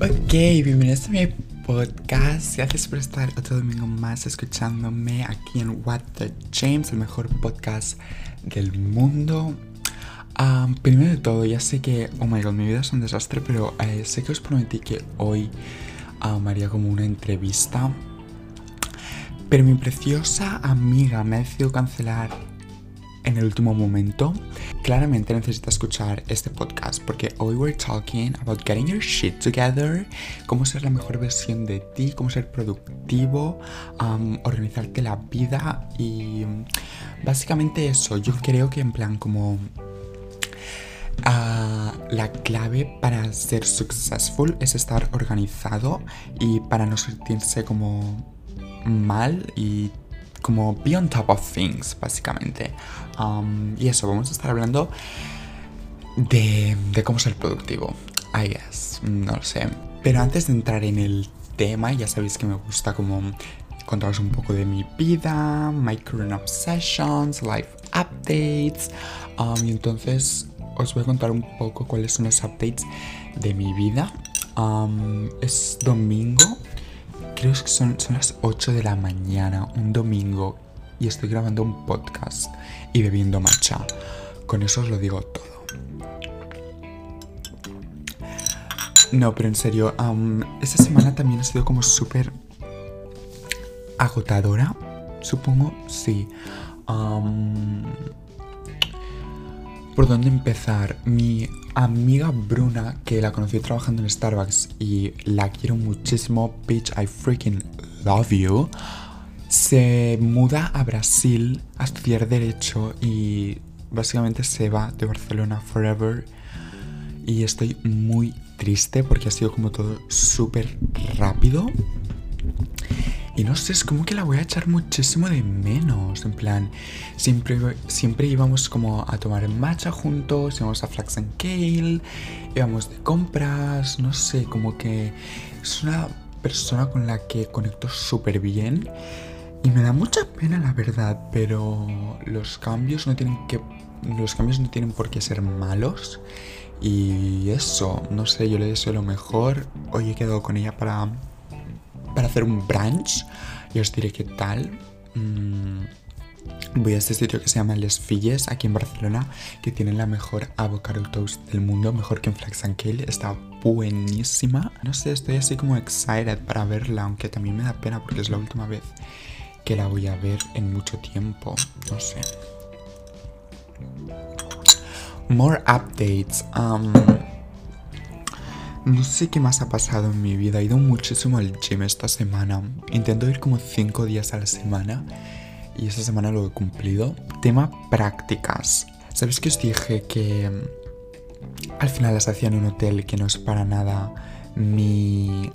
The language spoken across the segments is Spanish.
Ok, bienvenidos a mi podcast. Gracias por estar otro domingo más escuchándome aquí en What the James, el mejor podcast del mundo. Primero de todo, ya sé que, oh my god, mi vida es un desastre, pero eh, sé que os prometí que hoy um, haría como una entrevista. Pero mi preciosa amiga me ha decidido cancelar en el último momento. Claramente necesita escuchar este podcast porque hoy we're talking about getting your shit together, cómo ser la mejor versión de ti, cómo ser productivo, um, organizarte la vida y básicamente eso. Yo creo que en plan como ah, la clave para ser successful es estar organizado y para no sentirse como mal y como be on top of things, básicamente. Um, y eso, vamos a estar hablando de, cómo ser productivo. I guess, no lo sé. Pero antes de entrar en el tema, ya sabéis que me gusta como contaros un poco de mi vida, my current obsessions, life updates. Um, y entonces os voy a contar un poco cuáles son los updates de mi vida. Um, es domingo creo que son, son las 8 de la mañana, un domingo, y estoy grabando un podcast y bebiendo matcha. Con eso os lo digo todo. No, pero en serio, esta semana también ha sido como súper agotadora, supongo, sí. ¿Por dónde empezar? Mi amiga Bruna, que la conocí trabajando en Starbucks y la quiero muchísimo, bitch, I freaking love you, se muda a Brasil a estudiar Derecho y básicamente se va de Barcelona forever. Y estoy muy triste porque ha sido como todo súper rápido. Y no sé, es como que la voy a echar muchísimo de menos. En plan, siempre, siempre íbamos como a tomar matcha juntos, íbamos a Flax and Kale, íbamos de compras, no sé, como que es una persona con la que conecto súper bien. Y me da mucha pena la verdad, pero los cambios no tienen que. Los cambios no tienen por qué ser malos. Y eso, no sé, yo le deseo lo mejor. Hoy he quedado con ella para para hacer un brunch y os diré qué tal. Mm, voy a este sitio que se llama Les Filles, aquí en Barcelona, que tiene la mejor avocado toast del mundo, mejor que en Flax and Kale. Está buenísima. No sé, estoy así como excited para verla, aunque también me da pena porque es la última vez que la voy a ver en mucho tiempo. No sé. More updates. Um, no sé qué más ha pasado en mi vida. He ido muchísimo al gym esta semana. Intento ir como 5 días a la semana. Y esta semana lo he cumplido. Tema prácticas. ¿Sabéis que os dije que mm, al final las hacía en un hotel que no es para nada mi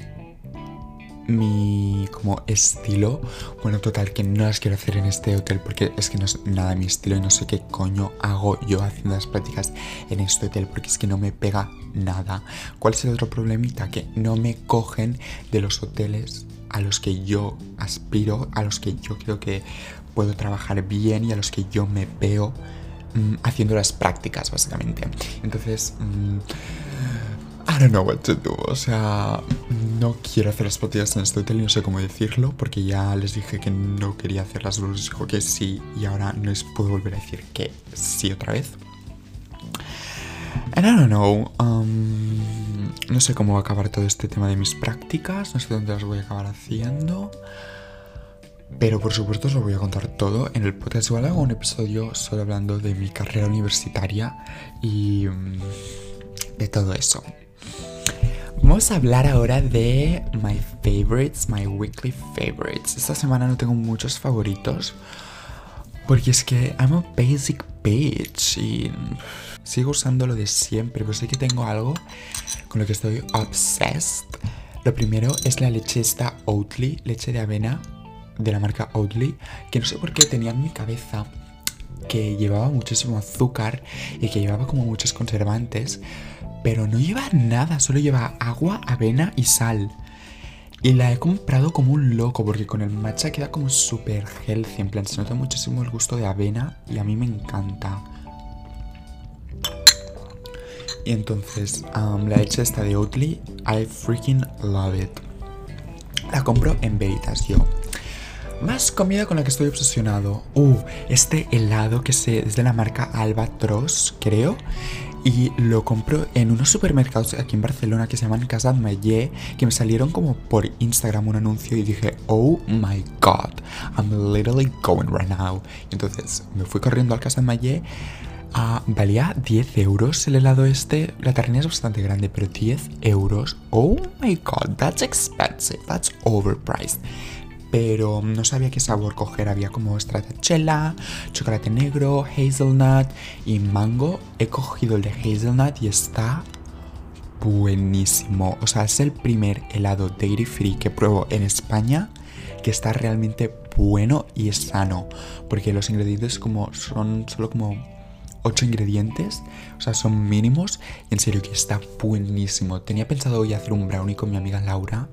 mi como estilo. Bueno, total, que no las quiero hacer en este hotel porque es que no es nada mi estilo y no sé qué coño hago yo haciendo las prácticas en este hotel porque es que no me pega nada. ¿Cuál es el otro problemita? Que no me cogen de los hoteles a los que yo aspiro, a los que yo creo que puedo trabajar bien y a los que yo me veo mm, haciendo las prácticas, básicamente. Entonces... Mm, don't know what to do. O sea, no quiero hacer las prácticas en este hotel y no sé cómo decirlo porque ya les dije que no quería hacerlas, luego les dijo que sí y ahora no les puedo volver a decir que sí otra vez. And I don't know. Um, no sé cómo va a acabar todo este tema de mis prácticas. No sé dónde las voy a acabar haciendo. Pero por supuesto os lo voy a contar todo en el podcast. Igual hago un episodio solo hablando de mi carrera universitaria y um, de todo eso. Vamos a hablar ahora de my favorites, my weekly favorites. Esta semana no tengo muchos favoritos porque es que I'm a basic bitch y sigo usando lo de siempre, pero sé que tengo algo con lo que estoy obsessed. Lo primero es la leche esta Oatly, leche de avena de la marca Oatly, que no sé por qué tenía en mi cabeza que llevaba muchísimo azúcar y que llevaba como muchos conservantes, pero no lleva nada, solo lleva agua, avena y sal. Y la he comprado como un loco porque con el matcha queda como súper healthy. En plan, se nota muchísimo el gusto de avena y a mí me encanta. Y entonces, um, la leche esta de Oatly, I freaking love it. La compro en Veritas yo. Más comida con la que estoy obsesionado. Uh, este helado que se, es de la marca Albatros, creo. Y lo compro en unos supermercados aquí en Barcelona que se llaman Casa Mayé, que me salieron como por Instagram un anuncio y dije, oh my god, I'm literally going right now. Y entonces me fui corriendo al Casa Mayé. Ah, valía 10 euros el helado este. La tarrina es bastante grande, pero 10 euros. Oh my god, that's expensive, that's overpriced pero no sabía qué sabor coger. Había como stracciatella, chocolate negro, hazelnut y mango. He cogido el de hazelnut y está buenísimo. O sea, es el primer helado dairy free que pruebo en España que está realmente bueno y sano. Porque los ingredientes como son solo como 8 ingredientes, o sea, son mínimos. Y en serio que está buenísimo. Tenía pensado hoy hacer un brownie con mi amiga Laura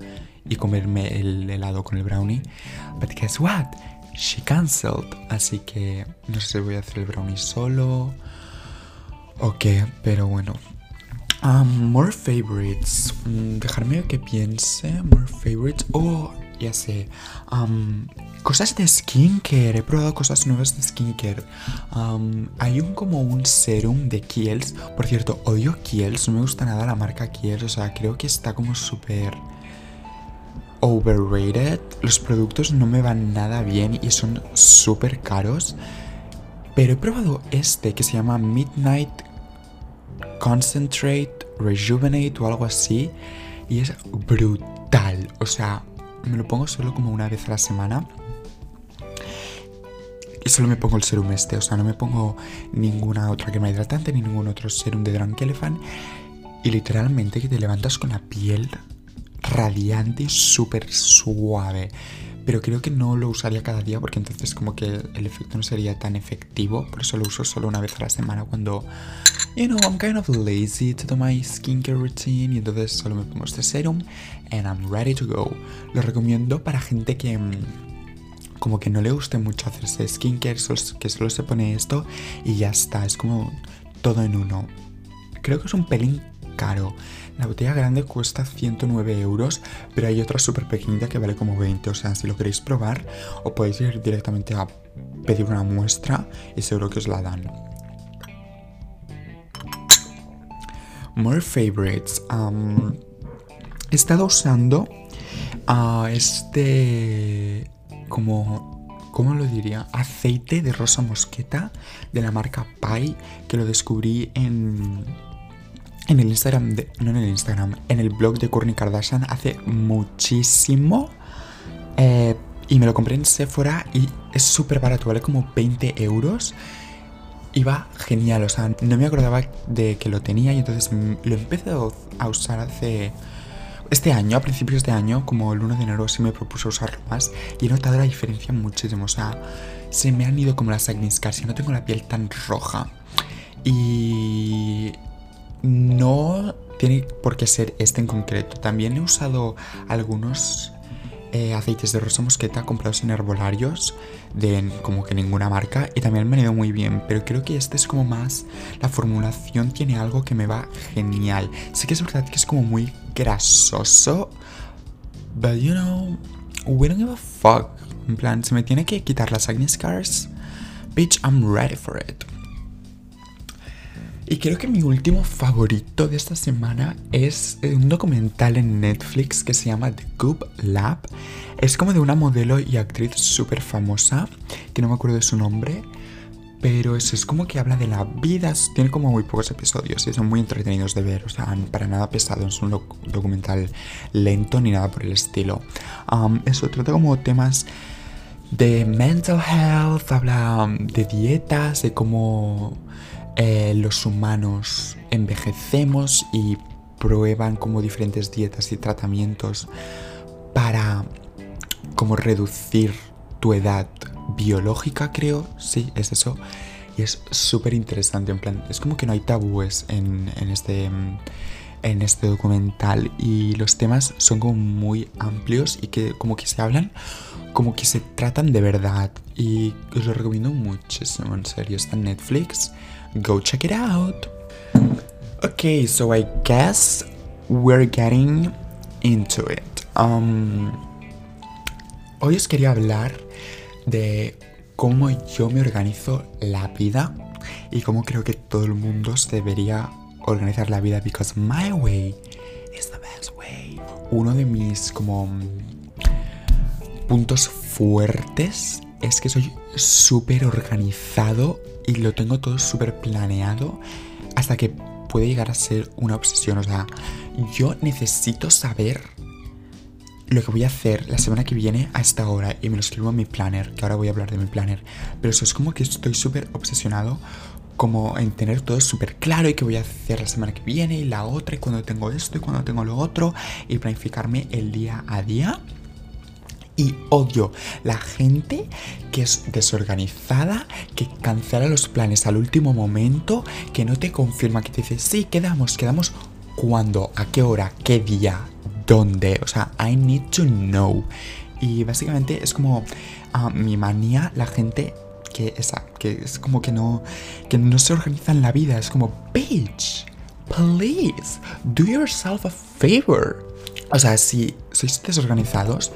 y comerme el helado con el brownie. But guess what? She cancelled. Así que no sé si voy a hacer el brownie solo o qué, pero bueno. Um, more favorites. Mm, dejarme que piense. More favorites. Oh, ya sé. Um, cosas de skincare. He probado cosas nuevas de skincare. Um, hay un como un serum de Kiehl's. Por cierto, odio Kiehl's. No me gusta nada la marca Kiehl's. O sea, creo que está como súper overrated. Los productos no me van nada bien y son súper caros. Pero he probado este que se llama Midnight Concentrate Rejuvenate o algo así. Y es brutal. O sea, me lo pongo solo como una vez a la semana. Y solo me pongo el serum este. O sea, no me pongo ninguna otra crema hidratante ni ningún otro serum de Drunk Elephant. Y literalmente que te levantas con la piel radiante súper suave. Pero creo que no lo usaría cada día porque entonces como que el efecto no sería tan efectivo. Por eso lo uso solo una vez a la semana cuando, you know, I'm kind of lazy to do my skincare routine. Y entonces solo me pongo este serum and I'm ready to go. Lo recomiendo para gente que mm, como que no le guste mucho hacerse skincare, que solo se pone esto y ya está. Es como todo en uno. Creo que es un pelín caro. La botella grande cuesta 109 euros, pero hay otra súper pequeñita que vale como 20. O sea, si lo queréis probar, o podéis ir directamente a pedir una muestra y seguro que os la dan. More favorites. he estado usando uh, este como ¿cómo lo diría? Aceite de rosa mosqueta de la marca Pai, que lo descubrí en en el Instagram, de, no en el Instagram, en el blog de Kourtney Kardashian hace muchísimo. Eh, y me lo compré en Sephora y es súper barato, vale como 20 euros. Y va genial, o sea, no me acordaba de que lo tenía y entonces lo empecé a usar hace... Este año, a principios de año, como el 1 de enero, sí me propuso usarlo más y he notado la diferencia muchísimo. O sea, se me han ido como las acne scars y no tengo la piel tan roja. Y no tiene por qué ser este en concreto. También he usado algunos eh, aceites de rosa mosqueta comprados en herbolarios de como que ninguna marca y también me han ido muy bien, pero creo que este es como más la formulación tiene algo que me va genial. Sé que es verdad que es como muy grasoso, but you know, we don't give a fuck. En plan, se me tiene que quitar las acne scars. Bitch, I'm ready for it. Y creo que mi último favorito de esta semana es eh, un documental en Netflix que se llama The Goop Lab. Es como de una modelo y actriz súper famosa, que no me acuerdo de su nombre, pero eso es como que habla de la vida, tiene como muy pocos episodios y son muy entretenidos de ver, o sea, para nada pesado, es un documental lento ni nada por el estilo. eso trata como temas de mental health, habla de dietas, de cómo eh, los humanos envejecemos y prueban como diferentes dietas y tratamientos para como reducir tu edad biológica, creo, sí, es eso. Y es súper interesante, en plan, es como que no hay tabúes en, en, este, en este documental y los temas son como muy amplios y que como que se hablan, como que se tratan de verdad. Y os lo recomiendo muchísimo, en serio, está en Netflix Go check it out. Ok, Okay, so I guess we're getting into it. Um, hoy os quería hablar de cómo yo me organizo la vida y cómo creo que todo el mundo debería organizar la vida because my way is the best way. Uno de mis como puntos fuertes es que soy súper organizado y lo tengo todo súper planeado hasta que puede llegar a ser una obsesión. O sea, yo necesito saber lo que voy a hacer la semana que viene a esta hora y me lo escribo en mi planner, que ahora voy a hablar de mi planner. Pero eso es como que estoy súper obsesionado como en tener todo súper claro y que voy a hacer la semana que viene y la otra y cuando tengo esto y cuando tengo lo otro y planificarme el día a día. Y odio la gente que es desorganizada, que cancela los planes al último momento, que no te confirma, que te dice, sí, quedamos, quedamos cuándo, a qué hora, qué día, dónde. O sea, I need to know. Y básicamente es como ah, mi manía, la gente que, esa, que es como que no, que no se organiza en la vida. Es como, bitch, please, do yourself a favor. O sea, si sois desorganizados,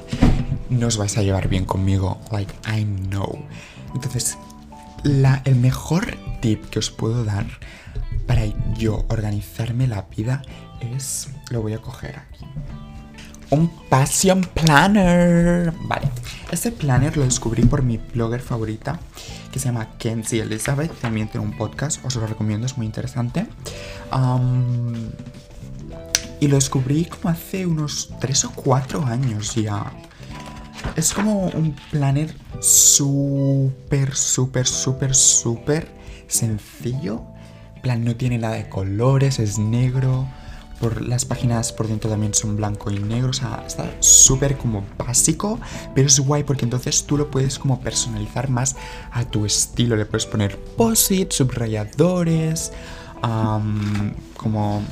no os vais a llevar bien conmigo. Like, I know. Entonces, el mejor tip que os puedo dar para yo organizarme la vida es. Lo voy a coger aquí. Un Passion Planner. Vale. Este planner lo descubrí por mi blogger favorita, que se llama Kenzie Elizabeth. También tiene un podcast, os lo recomiendo, es muy interesante. y lo descubrí como hace unos 3 o 4 años ya. Es como un planner súper, súper, súper, súper sencillo. plan, no tiene nada de colores, es negro. Por las páginas por dentro también son blanco y negro. O sea, está súper como básico. Pero es guay porque entonces tú lo puedes como personalizar más a tu estilo. Le puedes poner posit, subrayadores, como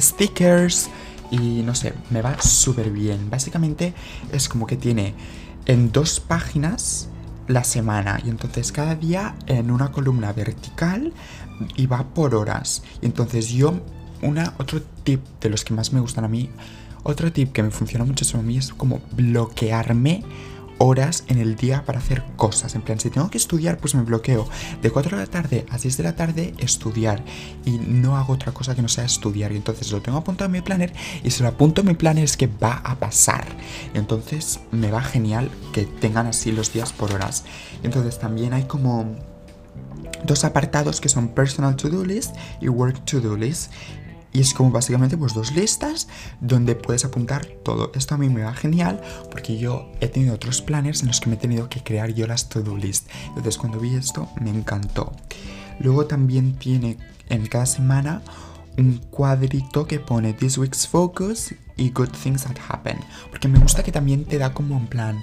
stickers y no sé, me va súper bien. Básicamente es como que tiene en dos páginas la semana y entonces cada día en una columna vertical y va por horas. Y entonces yo, una, otro tip de los que más me gustan a mí, otro tip que me funciona mucho a mí es como bloquearme horas en el día para hacer cosas. En plan, si tengo que estudiar, pues me bloqueo. De 4 de la tarde a 6 de la tarde, estudiar. Y no hago otra cosa que no sea estudiar. Y entonces lo tengo apuntado en mi planner. Y si lo apunto en mi planner es que va a pasar. Entonces me va genial que tengan así los días por horas. Entonces también hay como dos apartados que son Personal To-Do List y Work To-Do List. Y es como básicamente pues dos listas donde puedes apuntar todo. Esto a mí me va genial porque yo he tenido otros planners en los que me he tenido que crear yo las to-do list. Entonces cuando vi esto me encantó. Luego también tiene en cada semana un cuadrito que pone This Week's Focus y Good Things That Happen. Porque me gusta que también te da como un plan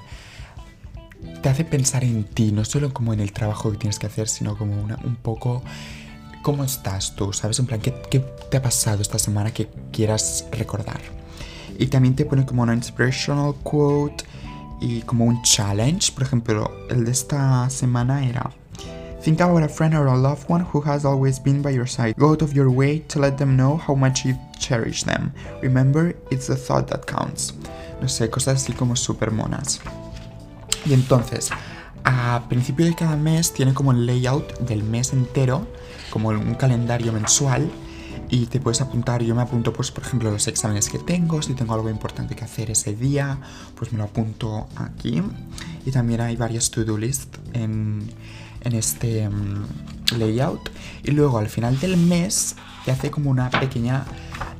te hace pensar en ti, no solo como en el trabajo que tienes que hacer, sino como un poco ¿Cómo estás tú? ¿Sabes? En plan, ¿qué, te ha pasado esta semana que quieras recordar? Y también te pone como una inspirational quote y como un challenge. Por ejemplo, el de esta semana era Think about a friend or a loved one who has always been by your side. Go out of your way to let them know how much you cherish them. Remember, it's the thought that counts. No sé, cosas así como súper monas. Y entonces, a principio de cada mes tiene como el layout del mes entero como un calendario mensual y te puedes apuntar, yo me apunto pues por ejemplo los exámenes que tengo, si tengo algo importante que hacer ese día, pues me lo apunto aquí. Y también hay varias to-do list en, en este mm, layout. Y luego al final del mes te hace como una pequeña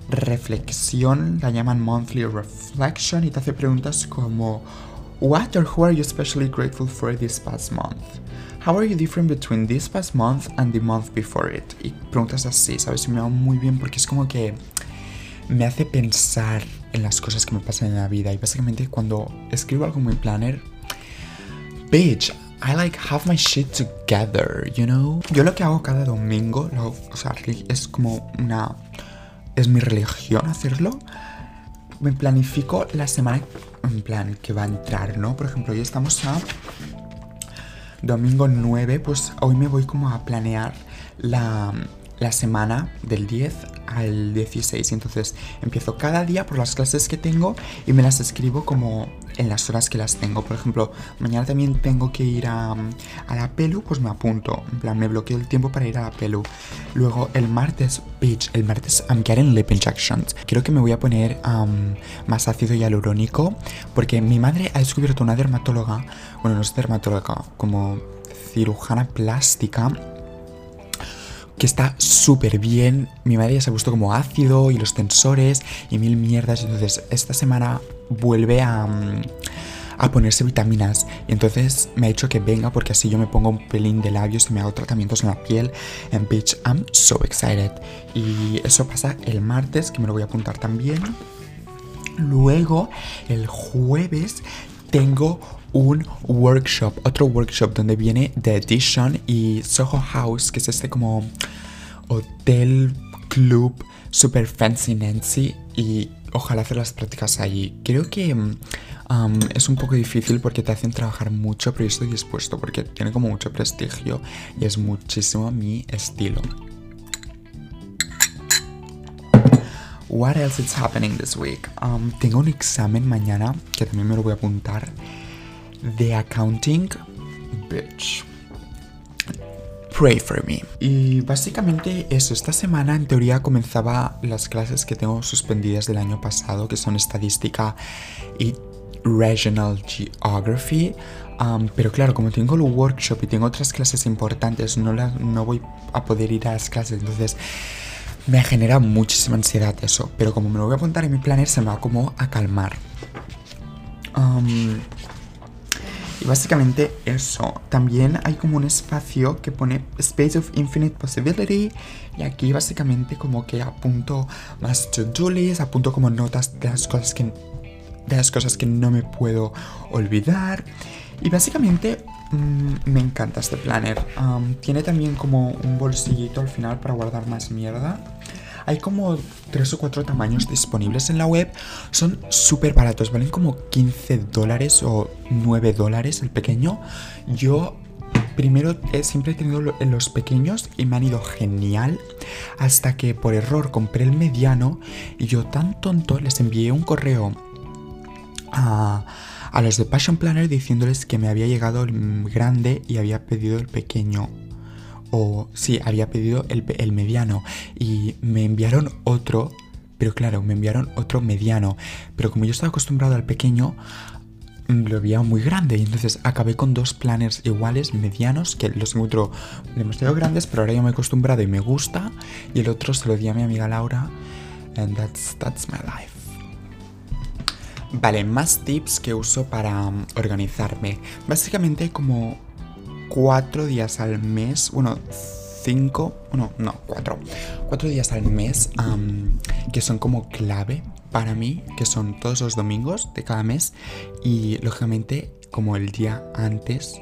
reflexión, la llaman monthly reflection y te hace preguntas como What or who are you especially grateful for this past month? How are you different between this past month and the month before it? Y preguntas así, ¿sabes? Y me va muy bien porque es como que me hace pensar en las cosas que me pasan en la vida. Y básicamente cuando escribo algo en mi planner, bitch, I like have my shit together, you know? Yo lo que hago cada domingo, o sea, es como una... Es mi religión hacerlo. Me planifico la semana plan que va a entrar, ¿no? Por ejemplo, hoy estamos a domingo 9, pues hoy me voy como a planear la la semana del 10 al 16. Entonces empiezo cada día por las clases que tengo y me las escribo como en las horas que las tengo. Por ejemplo, mañana también tengo que ir a, a la pelu, pues me apunto. En plan, me bloqueo el tiempo para ir a la pelu. Luego el martes, bitch, el martes I'm getting lip injections. Creo que me voy a poner más ácido hialurónico porque mi madre ha descubierto una dermatóloga, bueno, no es dermatóloga, como cirujana plástica que está súper bien. Mi madre ya se ha puesto como ácido y los tensores y mil mierdas. Entonces, esta semana vuelve a, mm, a ponerse vitaminas. Y entonces me ha dicho que venga porque así yo me pongo un pelín de labios y me hago tratamientos en la piel. And bitch, I'm so excited. Y eso pasa el martes, que me lo voy a apuntar también. Luego, el jueves, tengo un workshop, otro workshop donde viene The Edition y Soho House, que es este como hotel, club, super fancy Nancy y ojalá hacer las prácticas allí. Creo que um, es un poco difícil porque te hacen trabajar mucho, pero yo estoy dispuesto porque tiene como mucho prestigio y es muchísimo mi estilo. What else is happening this week? Um, tengo un examen mañana que también me lo voy a apuntar de accounting. Bitch. Pray for me. Y básicamente eso, esta semana en teoría comenzaba las clases que tengo suspendidas del año pasado, que son estadística y regional geography. Pero claro, como tengo el workshop y tengo otras clases importantes, no, la, no voy a poder ir a las clases. Entonces me genera muchísima ansiedad eso. Pero como me lo voy a apuntar en mi planner, se me va como a calmar. Y básicamente eso. También hay como un espacio que pone Space of Infinite Possibility. Y aquí básicamente como que apunto más to-do list, apunto como notas de las cosas que de las cosas que no me puedo olvidar. Y básicamente mmm, me encanta este planner. Tiene también como un bolsillito al final para guardar más mierda. Hay como 3 o 4 tamaños disponibles en la web. Son súper baratos, valen como 15 dólares o 9 dólares el pequeño. Yo primero he, siempre he tenido los pequeños y me han ido genial. Hasta que por error compré el mediano y yo tan tonto les envié un correo a, a los de Passion Planner diciéndoles que me había llegado el grande y había pedido el pequeño o sí, había pedido el, mediano y me enviaron otro, pero claro, me enviaron otro mediano, pero como yo estaba acostumbrado al pequeño, mm, lo veía muy grande y entonces acabé con dos planners iguales, medianos, que los encuentro demasiado grandes, pero ahora ya me he acostumbrado y me gusta, y el otro se lo di a mi amiga Laura, and that's, that's my life. Vale, más tips que uso para mm, organizarme. Básicamente como cuatro días al mes, bueno, cinco, bueno, no, cuatro, cuatro días al mes que son como clave para mí, que son todos los domingos de cada mes y lógicamente como el día antes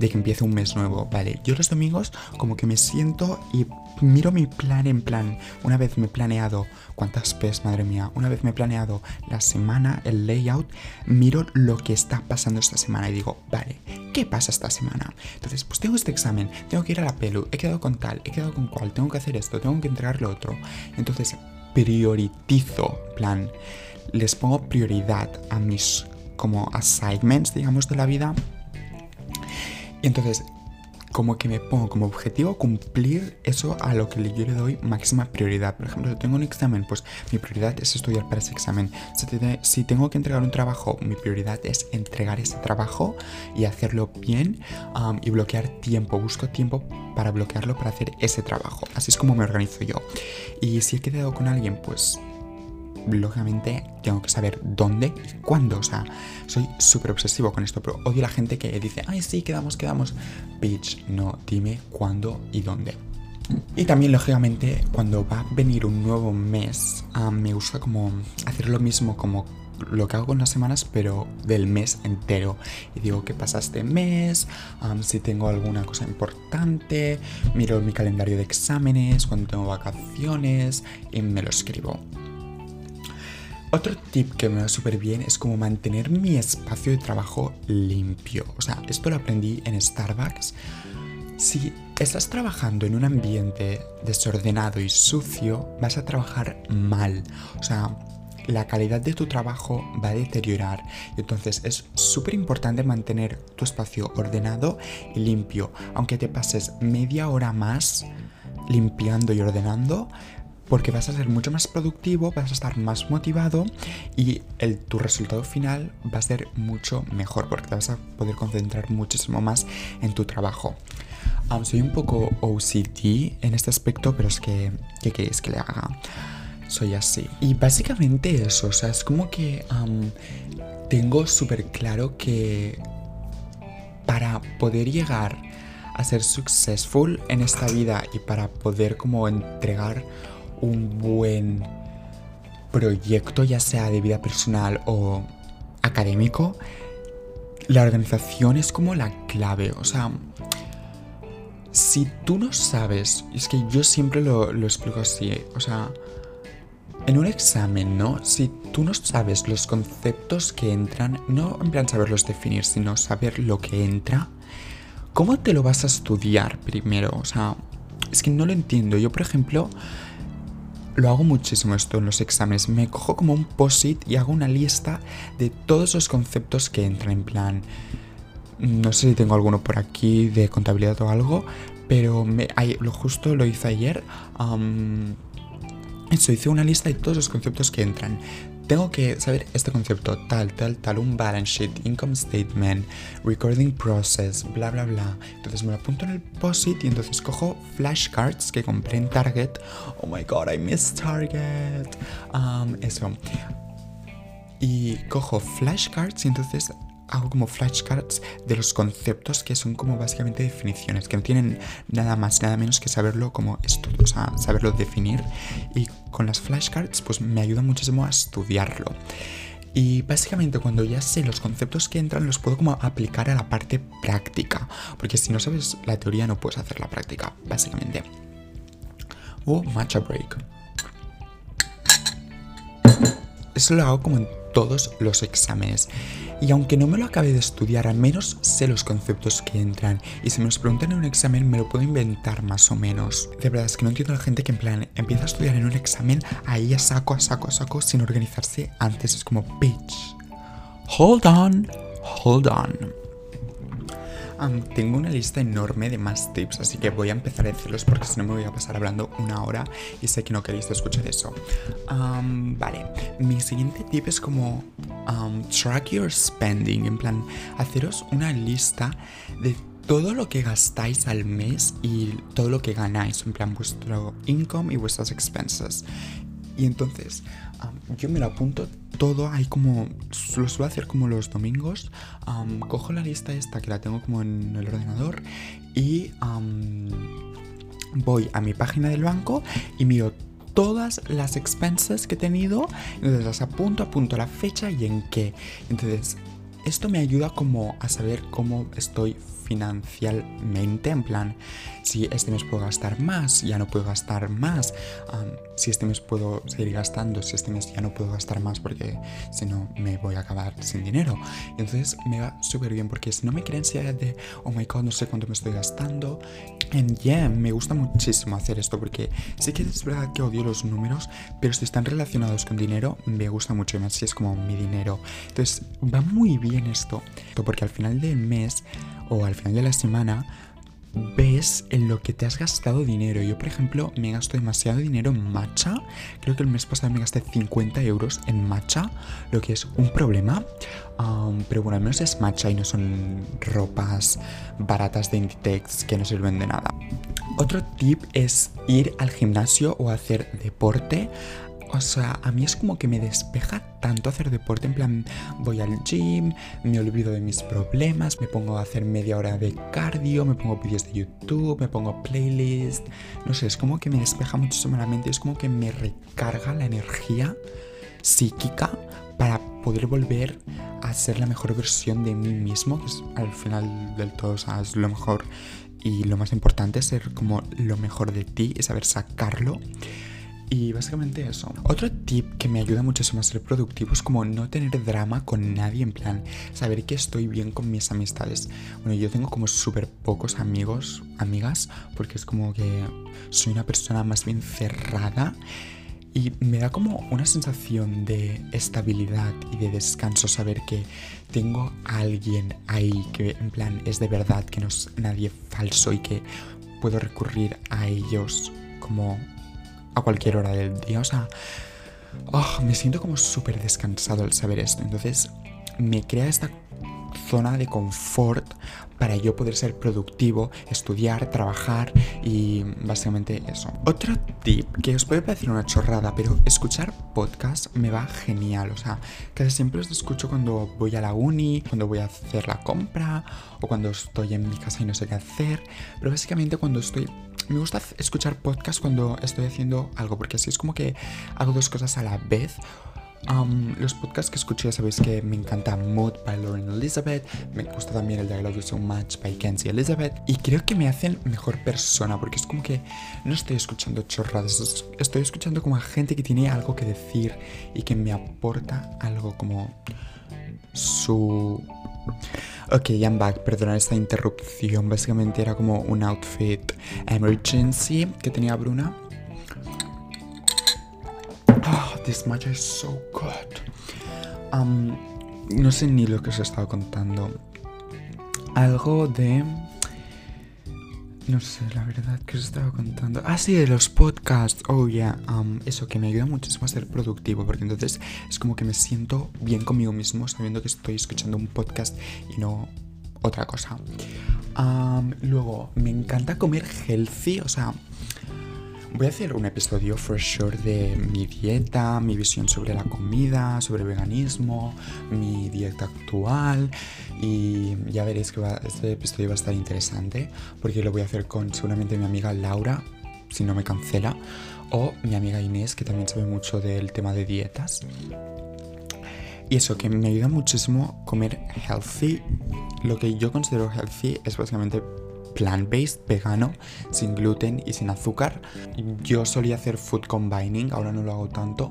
de que empiece un mes nuevo, ¿vale? Yo los domingos como que me siento y miro mi plan en plan. Una vez me he planeado, ¿cuántas P's, madre mía? Una vez me he planeado la semana, el layout, miro lo que está pasando esta semana y digo, vale, ¿qué pasa esta semana? Entonces, pues tengo este examen, tengo que ir a la pelu, he quedado con tal, he quedado con cual, tengo que hacer esto, tengo que entregar lo otro. Entonces, prioritizo, plan, les pongo prioridad a mis como assignments, digamos, de la vida y entonces, como que me pongo como objetivo cumplir eso a lo que yo le doy máxima prioridad. Por ejemplo, si tengo un examen, pues mi prioridad es estudiar para ese examen. Si, tengo que entregar un trabajo, mi prioridad es entregar ese trabajo y hacerlo bien y bloquear tiempo. Busco tiempo para bloquearlo para hacer ese trabajo. Así es como me organizo yo. Y si he quedado con alguien, pues lógicamente tengo que saber dónde y cuándo. O sea, soy súper obsesivo con esto, pero odio a la gente que dice, ay, sí, quedamos, quedamos. Bitch, no, dime cuándo y dónde. Y también, lógicamente, cuando va a venir un nuevo mes, me gusta como hacer lo mismo como lo que hago con las semanas, pero del mes entero. Y digo qué pasa este mes, si tengo alguna cosa importante, miro mi calendario de exámenes, cuando tengo vacaciones y me lo escribo. Otro tip que me va súper bien es como mantener mi espacio de trabajo limpio. O sea, esto lo aprendí en Starbucks. Si estás trabajando en un ambiente desordenado y sucio, vas a trabajar mal. O sea, la calidad de tu trabajo va a deteriorar. Entonces es súper importante mantener tu espacio ordenado y limpio. Aunque te pases media hora más limpiando y ordenando, porque vas a ser mucho más productivo, vas a estar más motivado y tu resultado final va a ser mucho mejor porque te vas a poder concentrar muchísimo más en tu trabajo. soy un poco OCD en este aspecto, pero es que, ¿qué queréis que le haga? Soy así. Y básicamente eso, o sea, es como que tengo súper claro que para poder llegar a ser successful en esta vida y para poder como entregar un buen proyecto, ya sea de vida personal o académico, la organización es como la clave. O sea, si tú no sabes, es que yo siempre lo, lo explico así, o sea, en un examen, ¿no? Si tú no sabes los conceptos que entran, no en plan saberlos definir, sino saber lo que entra, ¿cómo te lo vas a estudiar primero? O sea, es que no lo entiendo. Yo, por ejemplo, lo hago muchísimo esto en los exámenes. Me cojo como un post-it y hago una lista de todos los conceptos que entran en plan. No sé si tengo alguno por aquí de contabilidad o algo, pero lo justo lo hice ayer. eso, hice una lista de todos los conceptos que entran tengo que saber este concepto, tal, tal, tal, un balance sheet, income statement, recording process, bla, bla, bla. Entonces me lo apunto en el POSIT y entonces cojo flashcards que compré en Target. Oh my god, I miss Target. Um, eso. Y cojo flashcards y entonces hago como flashcards de los conceptos que son como básicamente definiciones, que no tienen nada más, nada menos que saberlo como estudio, o sea, saberlo definir. Y con las flashcards pues me ayuda muchísimo a estudiarlo. Y básicamente cuando ya sé los conceptos que entran los puedo como aplicar a la parte práctica, porque si no sabes la teoría no puedes hacer la práctica, básicamente. O matcha break. Eso lo hago como en todos los exámenes. Y aunque no me lo acabe de estudiar, al menos sé los conceptos que entran. Y si me los preguntan en un examen, me lo puedo inventar más o menos. De verdad, es que no entiendo a la gente que en plan empieza a estudiar en un examen ahí a saco, a saco, a saco, sin organizarse antes. Es como, bitch. Hold on, hold on tengo una lista enorme de más tips, así que voy a empezar a decirlos porque si no me voy a pasar hablando una hora y sé que no queréis escuchar eso. vale, mi siguiente tip es como track your spending, en plan, haceros una lista de todo lo que gastáis al mes y todo lo que ganáis, en plan vuestro income y vuestras expenses. Y entonces, yo me lo apunto todo, hay como, lo suelo hacer como los domingos, cojo la lista esta que la tengo como en el ordenador y voy a mi página del banco y miro todas las expenses que he tenido, entonces las apunto, apunto la fecha y en qué. Entonces, esto me ayuda como a saber cómo estoy financieramente, en plan, si este mes puedo gastar más, ya no puedo gastar más, si este mes puedo seguir gastando, si este mes ya no puedo gastar más porque si no me voy a acabar sin dinero. entonces me va súper bien porque si no me creen ansiedad de, oh my god, no sé cuánto me estoy gastando. En yeah, me gusta muchísimo hacer esto porque sí que es verdad que odio los números, pero si están relacionados con dinero, me gusta mucho más si es como mi dinero. Entonces va muy bien esto, porque al final del mes o al final de la semana ves en lo que te has gastado dinero. Yo, por ejemplo, me gasto demasiado dinero en matcha. Creo que el mes pasado me gasté 50 euros en matcha, lo que es un problema. pero bueno, al menos es matcha y no son ropas baratas de Inditex que no sirven de nada. Otro tip es ir al gimnasio o hacer deporte o sea, a mí es como que me despeja tanto hacer deporte. En plan, voy al gym, me olvido de mis problemas, me pongo a hacer media hora de cardio, me pongo vídeos de YouTube, me pongo playlist. No sé, es como que me despeja muchísimo la mente, es como que me recarga la energía psíquica para poder volver a ser la mejor versión de mí mismo, que es al final del todo, o sea, es lo mejor y lo más importante, ser como lo mejor de ti y saber sacarlo. Y básicamente eso. Otro tip que me ayuda muchísimo a ser productivo es como no tener drama con nadie, en plan, saber que estoy bien con mis amistades. Bueno, yo tengo como súper pocos amigos, amigas, porque es como que soy una persona más bien cerrada. Y me da como una sensación de estabilidad y de descanso saber que tengo a alguien ahí que en plan es de verdad, que no es nadie falso y que puedo recurrir a ellos como a cualquier hora del día. O sea, oh, me siento como súper descansado al saber esto. Entonces me crea esta zona de confort para yo poder ser productivo, estudiar, trabajar y básicamente eso. Otro tip que os puede parecer una chorrada, pero escuchar podcast me va genial. O sea, casi siempre los escucho cuando voy a la uni, cuando voy a hacer la compra o cuando estoy en mi casa y no sé qué hacer. Pero básicamente cuando estoy me gusta escuchar podcast cuando estoy haciendo algo, porque así es como que hago dos cosas a la vez los podcasts que escucho ya sabéis que me encanta Mood by Lauren Elizabeth, me gusta también el de So Much by Kenzie Elizabeth y creo que me hacen mejor persona porque es como que no estoy escuchando chorradas, estoy escuchando como a gente que tiene algo que decir y que me aporta algo como su... Ok, I'm back, perdonad esta interrupción, básicamente era como un outfit emergency que tenía Bruna this matcha is so good. No sé ni lo que os he estado contando. Algo de... No sé, la verdad, que os estaba contando. Ah, sí, de los podcasts. Oh, yeah. Eso que me ayuda muchísimo a ser productivo, porque entonces es como que me siento bien conmigo mismo sabiendo que estoy escuchando un podcast y no otra cosa. Luego, me encanta comer healthy, o sea, Voy a hacer un episodio for sure de mi dieta, mi visión sobre la comida, sobre veganismo, mi dieta actual y ya veréis que este episodio va a estar interesante porque lo voy a hacer con seguramente mi amiga Laura, si no me cancela, o mi amiga Inés que también sabe mucho del tema de dietas. Y eso, que me ayuda muchísimo comer healthy. Lo que yo considero healthy es básicamente plant-based, vegano, sin gluten y sin azúcar. Yo solía hacer food combining, ahora no lo hago tanto.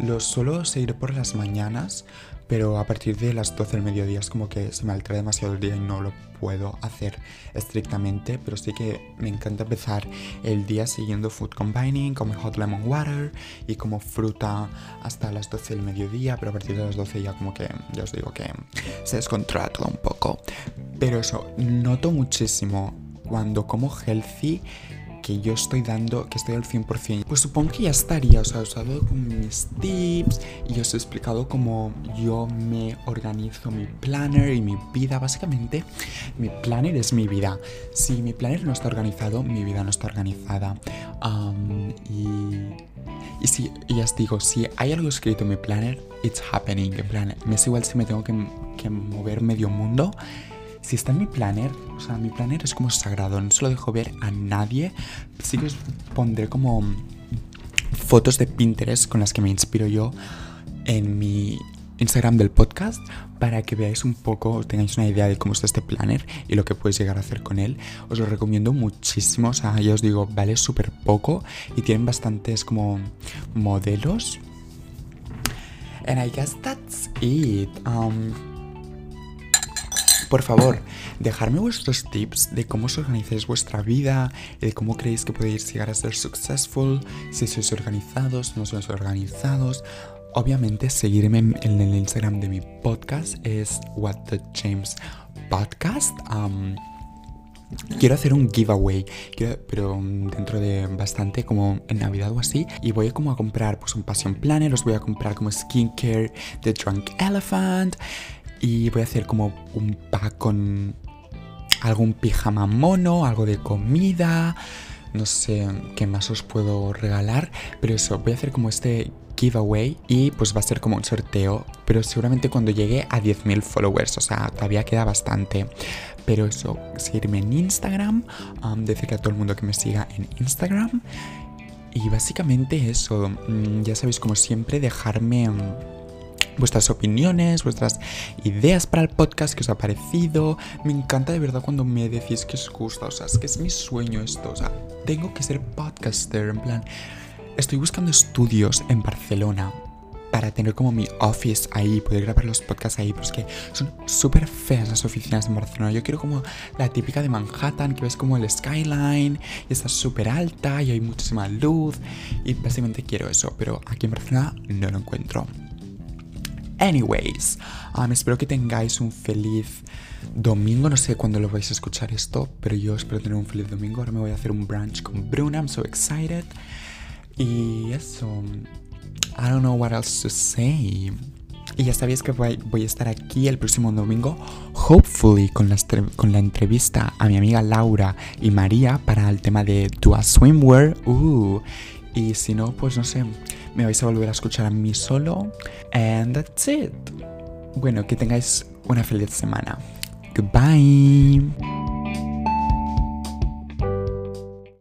Lo suelo seguir por las mañanas, pero a partir de las 12 del mediodía es como que se me altera demasiado el día y no lo puedo hacer estrictamente, pero sí que me encanta empezar el día siguiendo food combining, como hot lemon water y como fruta hasta las 12 del mediodía, pero a partir de las 12 ya como que ya os digo que se descontrola todo un poco. Pero eso, noto muchísimo cuando como healthy que yo estoy dando, que estoy al 100%. Pues supongo que ya estaría, o sea, os he dado con mis tips y os he explicado cómo yo me organizo mi planner y mi vida. Básicamente, mi planner es mi vida. Si mi planner no está organizado, mi vida no está organizada. y... Y si, ya os digo, si hay algo escrito en mi planner, it's happening. En plan, me es igual si me tengo que, que mover medio mundo si está en mi planner, o sea, mi planner es como sagrado, no se lo dejo ver a nadie. Sí que os pondré como fotos de Pinterest con las que me inspiro yo en mi Instagram del podcast para que veáis un poco, tengáis una idea de cómo está este planner y lo que puedes llegar a hacer con él. Os lo recomiendo muchísimo, o sea, ya os digo, vale súper poco y tienen bastantes como modelos. And I guess that's it. Um, por favor, dejadme vuestros tips de cómo os organizáis vuestra vida de cómo creéis que podéis llegar a ser successful, si sois organizados, no sois organizados. Obviamente, seguirme en el Instagram de mi podcast es What the James Podcast. quiero hacer un giveaway, pero dentro de bastante como en Navidad o así. Y voy como a comprar pues un Passion Planner, os voy a comprar como skincare de Drunk Elephant. Y voy a hacer como un pack con algún pijama mono, algo de comida. No sé qué más os puedo regalar. Pero eso, voy a hacer como este giveaway y pues va a ser como un sorteo. Pero seguramente cuando llegue a 10.000 followers. O sea, todavía queda bastante. Pero eso, seguirme en Instagram. Um, decirle a todo el mundo que me siga en Instagram. Y básicamente eso. Mm, ya sabéis, como siempre, dejarme... Vuestras opiniones, vuestras ideas para el podcast que os ha parecido. Me encanta de verdad cuando me decís que os gusta, o sea, es que es mi sueño esto, o sea, tengo que ser podcaster, en plan, estoy buscando estudios en Barcelona para tener como mi office ahí, poder grabar los podcasts ahí, pero es que son súper feas las oficinas en Barcelona. Yo quiero como la típica de Manhattan, que ves como el skyline y está súper alta y hay muchísima luz y básicamente quiero eso, pero aquí en Barcelona no lo encuentro. Anyways, um, espero que tengáis un feliz domingo. No sé cuándo lo vais a escuchar esto, pero yo espero tener un feliz domingo. Ahora me voy a hacer un brunch con Bruna. I'm so excited. Y eso. I don't know what else to say. Y ya sabéis que voy, a estar aquí el próximo domingo, hopefully con la, entrevista a mi amiga Laura y María para el tema de Do a Swimwear. Uh, y si no, pues no sé, me vais a volver a escuchar a mí solo. And that's it. Bueno, que tengáis una feliz semana. Goodbye.